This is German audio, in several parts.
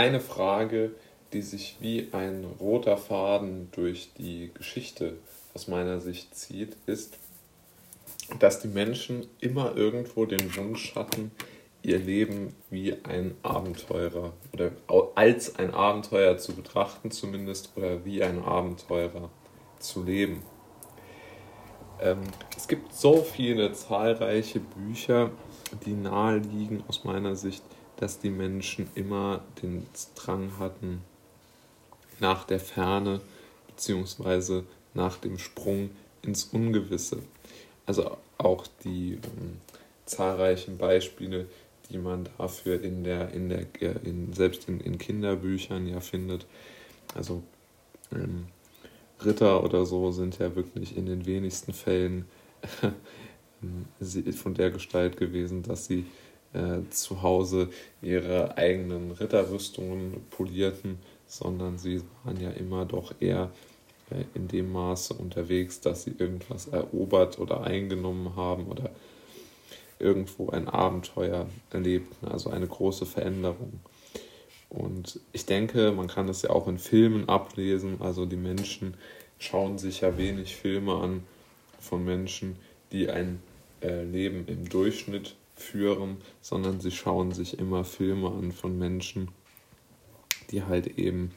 eine Frage, die sich wie ein roter Faden durch die Geschichte aus meiner Sicht zieht, ist, dass die Menschen immer irgendwo den Wunsch hatten, ihr Leben wie ein Abenteurer oder als ein Abenteuer zu betrachten zumindest oder wie ein Abenteurer zu leben. Ähm, es gibt so viele zahlreiche Bücher, die naheliegen aus meiner Sicht, dass die Menschen immer den Drang hatten nach der Ferne bzw. nach dem Sprung ins Ungewisse. Also auch die ähm, zahlreichen Beispiele, die man dafür in der, in der, in, selbst in, in Kinderbüchern ja findet. Also ähm, Ritter oder so sind ja wirklich in den wenigsten Fällen von der Gestalt gewesen, dass sie äh, zu Hause ihre eigenen Ritterrüstungen polierten, sondern sie waren ja immer doch eher äh, in dem Maße unterwegs, dass sie irgendwas erobert oder eingenommen haben oder irgendwo ein Abenteuer erlebten, also eine große Veränderung. Und ich denke, man kann das ja auch in Filmen ablesen. Also die Menschen schauen sich ja wenig Filme an von Menschen, die ein äh, Leben im Durchschnitt führen, sondern sie schauen sich immer Filme an von Menschen, die halt eben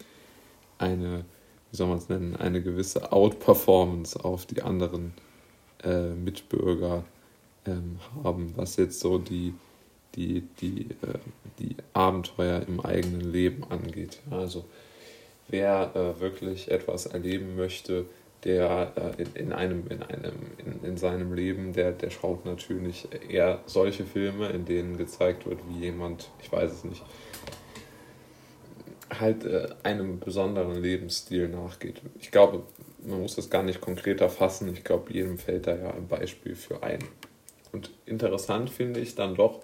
eine, wie soll man es nennen, eine gewisse Outperformance auf die anderen äh, Mitbürger ähm, haben, was jetzt so die, die, die, äh, die Abenteuer im eigenen Leben angeht. Also wer äh, wirklich etwas erleben möchte, der äh, in, in, einem, in, einem in, in seinem Leben, der, der schaut natürlich eher solche Filme, in denen gezeigt wird, wie jemand, ich weiß es nicht, halt äh, einem besonderen Lebensstil nachgeht. Ich glaube, man muss das gar nicht konkreter fassen. Ich glaube, jedem fällt da ja ein Beispiel für ein. Und interessant finde ich dann doch,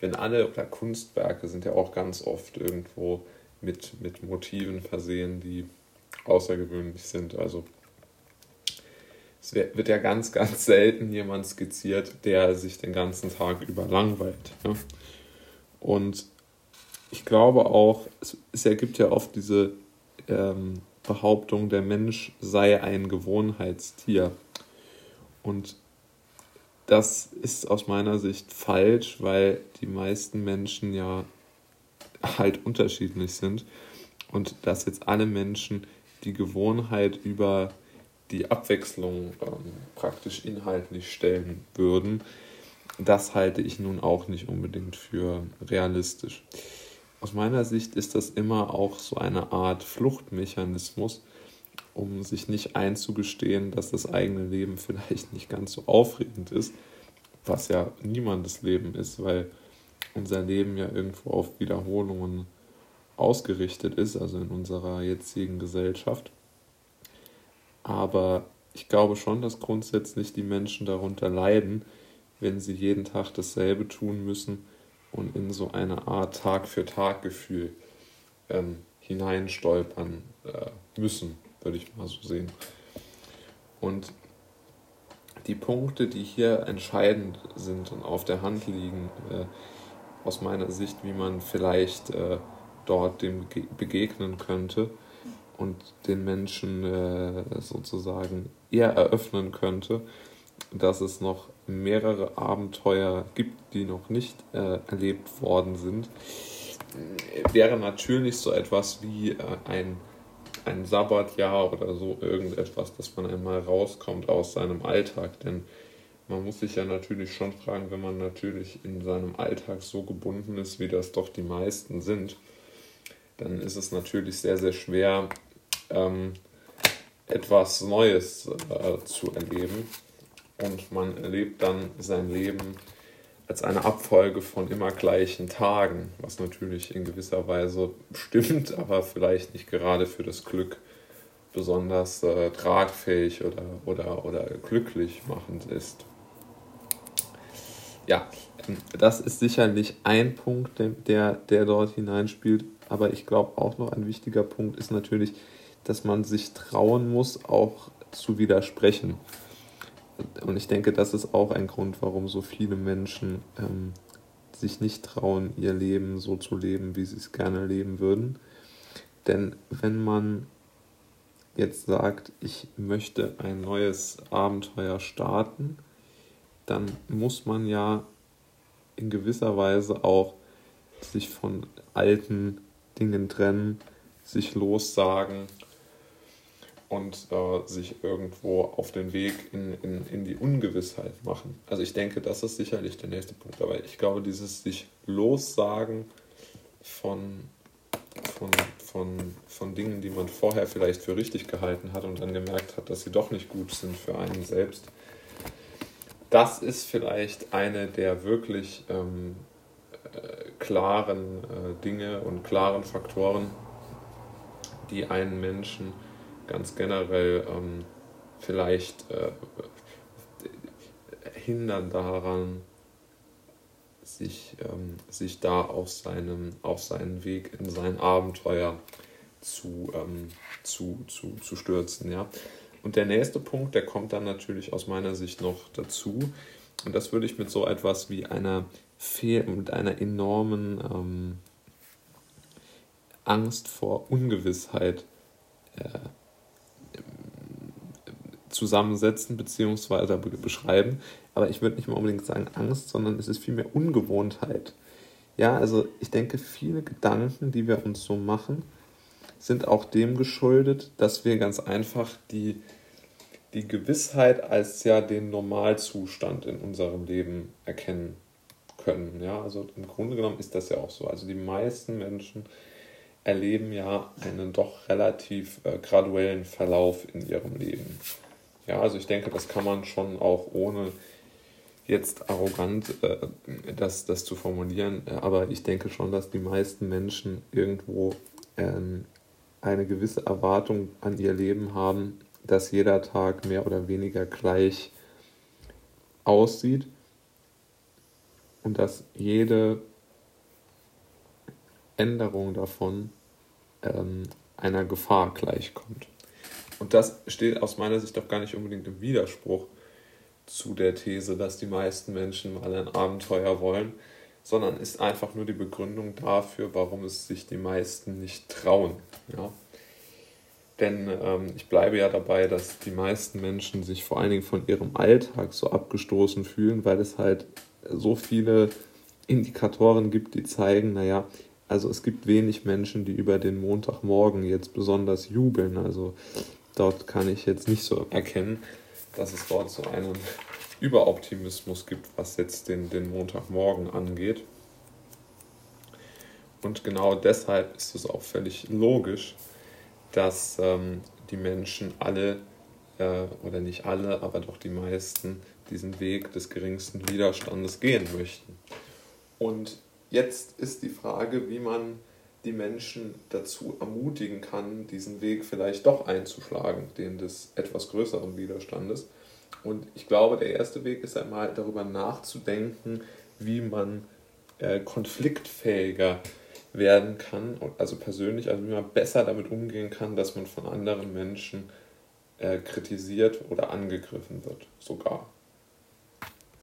wenn alle oder Kunstwerke sind ja auch ganz oft irgendwo mit, mit Motiven versehen, die außergewöhnlich sind. Also es wird ja ganz, ganz selten jemand skizziert, der sich den ganzen Tag über langweilt. Ja? Und ich glaube auch, es, es ergibt ja oft diese ähm, Behauptung, der Mensch sei ein Gewohnheitstier. Und das ist aus meiner Sicht falsch, weil die meisten Menschen ja halt unterschiedlich sind und dass jetzt alle Menschen die Gewohnheit über die Abwechslung ähm, praktisch inhaltlich stellen würden, das halte ich nun auch nicht unbedingt für realistisch. Aus meiner Sicht ist das immer auch so eine Art Fluchtmechanismus, um sich nicht einzugestehen, dass das eigene Leben vielleicht nicht ganz so aufregend ist, was ja niemandes Leben ist, weil unser Leben ja irgendwo auf Wiederholungen ausgerichtet ist, also in unserer jetzigen Gesellschaft. Aber ich glaube schon, dass grundsätzlich die Menschen darunter leiden, wenn sie jeden Tag dasselbe tun müssen und in so eine Art Tag-für-Tag-Gefühl ähm, hineinstolpern äh, müssen, würde ich mal so sehen. Und die Punkte, die hier entscheidend sind und auf der Hand liegen, äh, aus meiner Sicht, wie man vielleicht äh, dort dem begegnen könnte und den Menschen äh, sozusagen eher eröffnen könnte, dass es noch mehrere Abenteuer gibt, die noch nicht äh, erlebt worden sind, wäre natürlich so etwas wie äh, ein ein Sabbatjahr oder so irgendetwas, dass man einmal rauskommt aus seinem Alltag. Denn man muss sich ja natürlich schon fragen, wenn man natürlich in seinem Alltag so gebunden ist, wie das doch die meisten sind, dann ist es natürlich sehr, sehr schwer, ähm, etwas Neues äh, zu erleben. Und man erlebt dann sein Leben als eine Abfolge von immer gleichen Tagen, was natürlich in gewisser Weise stimmt, aber vielleicht nicht gerade für das Glück besonders äh, tragfähig oder, oder, oder glücklich machend ist. Ja, ähm, das ist sicherlich ein Punkt, der, der dort hineinspielt, aber ich glaube auch noch ein wichtiger Punkt ist natürlich, dass man sich trauen muss, auch zu widersprechen. Und ich denke, das ist auch ein Grund, warum so viele Menschen ähm, sich nicht trauen, ihr Leben so zu leben, wie sie es gerne leben würden. Denn wenn man jetzt sagt, ich möchte ein neues Abenteuer starten, dann muss man ja in gewisser Weise auch sich von alten Dingen trennen, sich lossagen und äh, sich irgendwo auf den Weg in, in, in die Ungewissheit machen. Also ich denke, das ist sicherlich der nächste Punkt. Aber ich glaube, dieses sich lossagen von, von, von, von Dingen, die man vorher vielleicht für richtig gehalten hat und dann gemerkt hat, dass sie doch nicht gut sind für einen selbst, das ist vielleicht eine der wirklich ähm, äh, klaren äh, Dinge und klaren Faktoren, die einen Menschen ganz generell ähm, vielleicht äh, hindern daran, sich, ähm, sich da auf, seinem, auf seinen Weg in sein Abenteuer zu, ähm, zu, zu, zu stürzen. Ja? Und der nächste Punkt, der kommt dann natürlich aus meiner Sicht noch dazu. Und das würde ich mit so etwas wie einer Fehl mit einer enormen ähm, Angst vor Ungewissheit äh, zusammensetzen bzw. beschreiben. Aber ich würde nicht mal unbedingt sagen Angst, sondern es ist vielmehr Ungewohntheit. Ja, also ich denke, viele Gedanken, die wir uns so machen, sind auch dem geschuldet, dass wir ganz einfach die, die Gewissheit als ja den Normalzustand in unserem Leben erkennen können. Ja, also im Grunde genommen ist das ja auch so. Also die meisten Menschen erleben ja einen doch relativ äh, graduellen Verlauf in ihrem Leben. Ja, also ich denke, das kann man schon auch ohne jetzt arrogant äh, das, das zu formulieren, aber ich denke schon, dass die meisten Menschen irgendwo ähm, eine gewisse Erwartung an ihr Leben haben, dass jeder Tag mehr oder weniger gleich aussieht und dass jede Änderung davon ähm, einer Gefahr gleichkommt. Und das steht aus meiner Sicht auch gar nicht unbedingt im Widerspruch zu der These, dass die meisten Menschen mal ein Abenteuer wollen, sondern ist einfach nur die Begründung dafür, warum es sich die meisten nicht trauen. Ja? Denn ähm, ich bleibe ja dabei, dass die meisten Menschen sich vor allen Dingen von ihrem Alltag so abgestoßen fühlen, weil es halt so viele Indikatoren gibt, die zeigen, naja, also es gibt wenig Menschen, die über den Montagmorgen jetzt besonders jubeln. Also dort kann ich jetzt nicht so erkennen, dass es dort so einen Überoptimismus gibt, was jetzt den, den Montagmorgen angeht. Und genau deshalb ist es auch völlig logisch, dass ähm, die Menschen alle, äh, oder nicht alle, aber doch die meisten, diesen Weg des geringsten Widerstandes gehen möchten. Und jetzt ist die Frage, wie man die Menschen dazu ermutigen kann, diesen Weg vielleicht doch einzuschlagen, den des etwas größeren Widerstandes. Und ich glaube, der erste Weg ist einmal darüber nachzudenken, wie man äh, konfliktfähiger werden kann, also persönlich, also wie man besser damit umgehen kann, dass man von anderen Menschen äh, kritisiert oder angegriffen wird, sogar.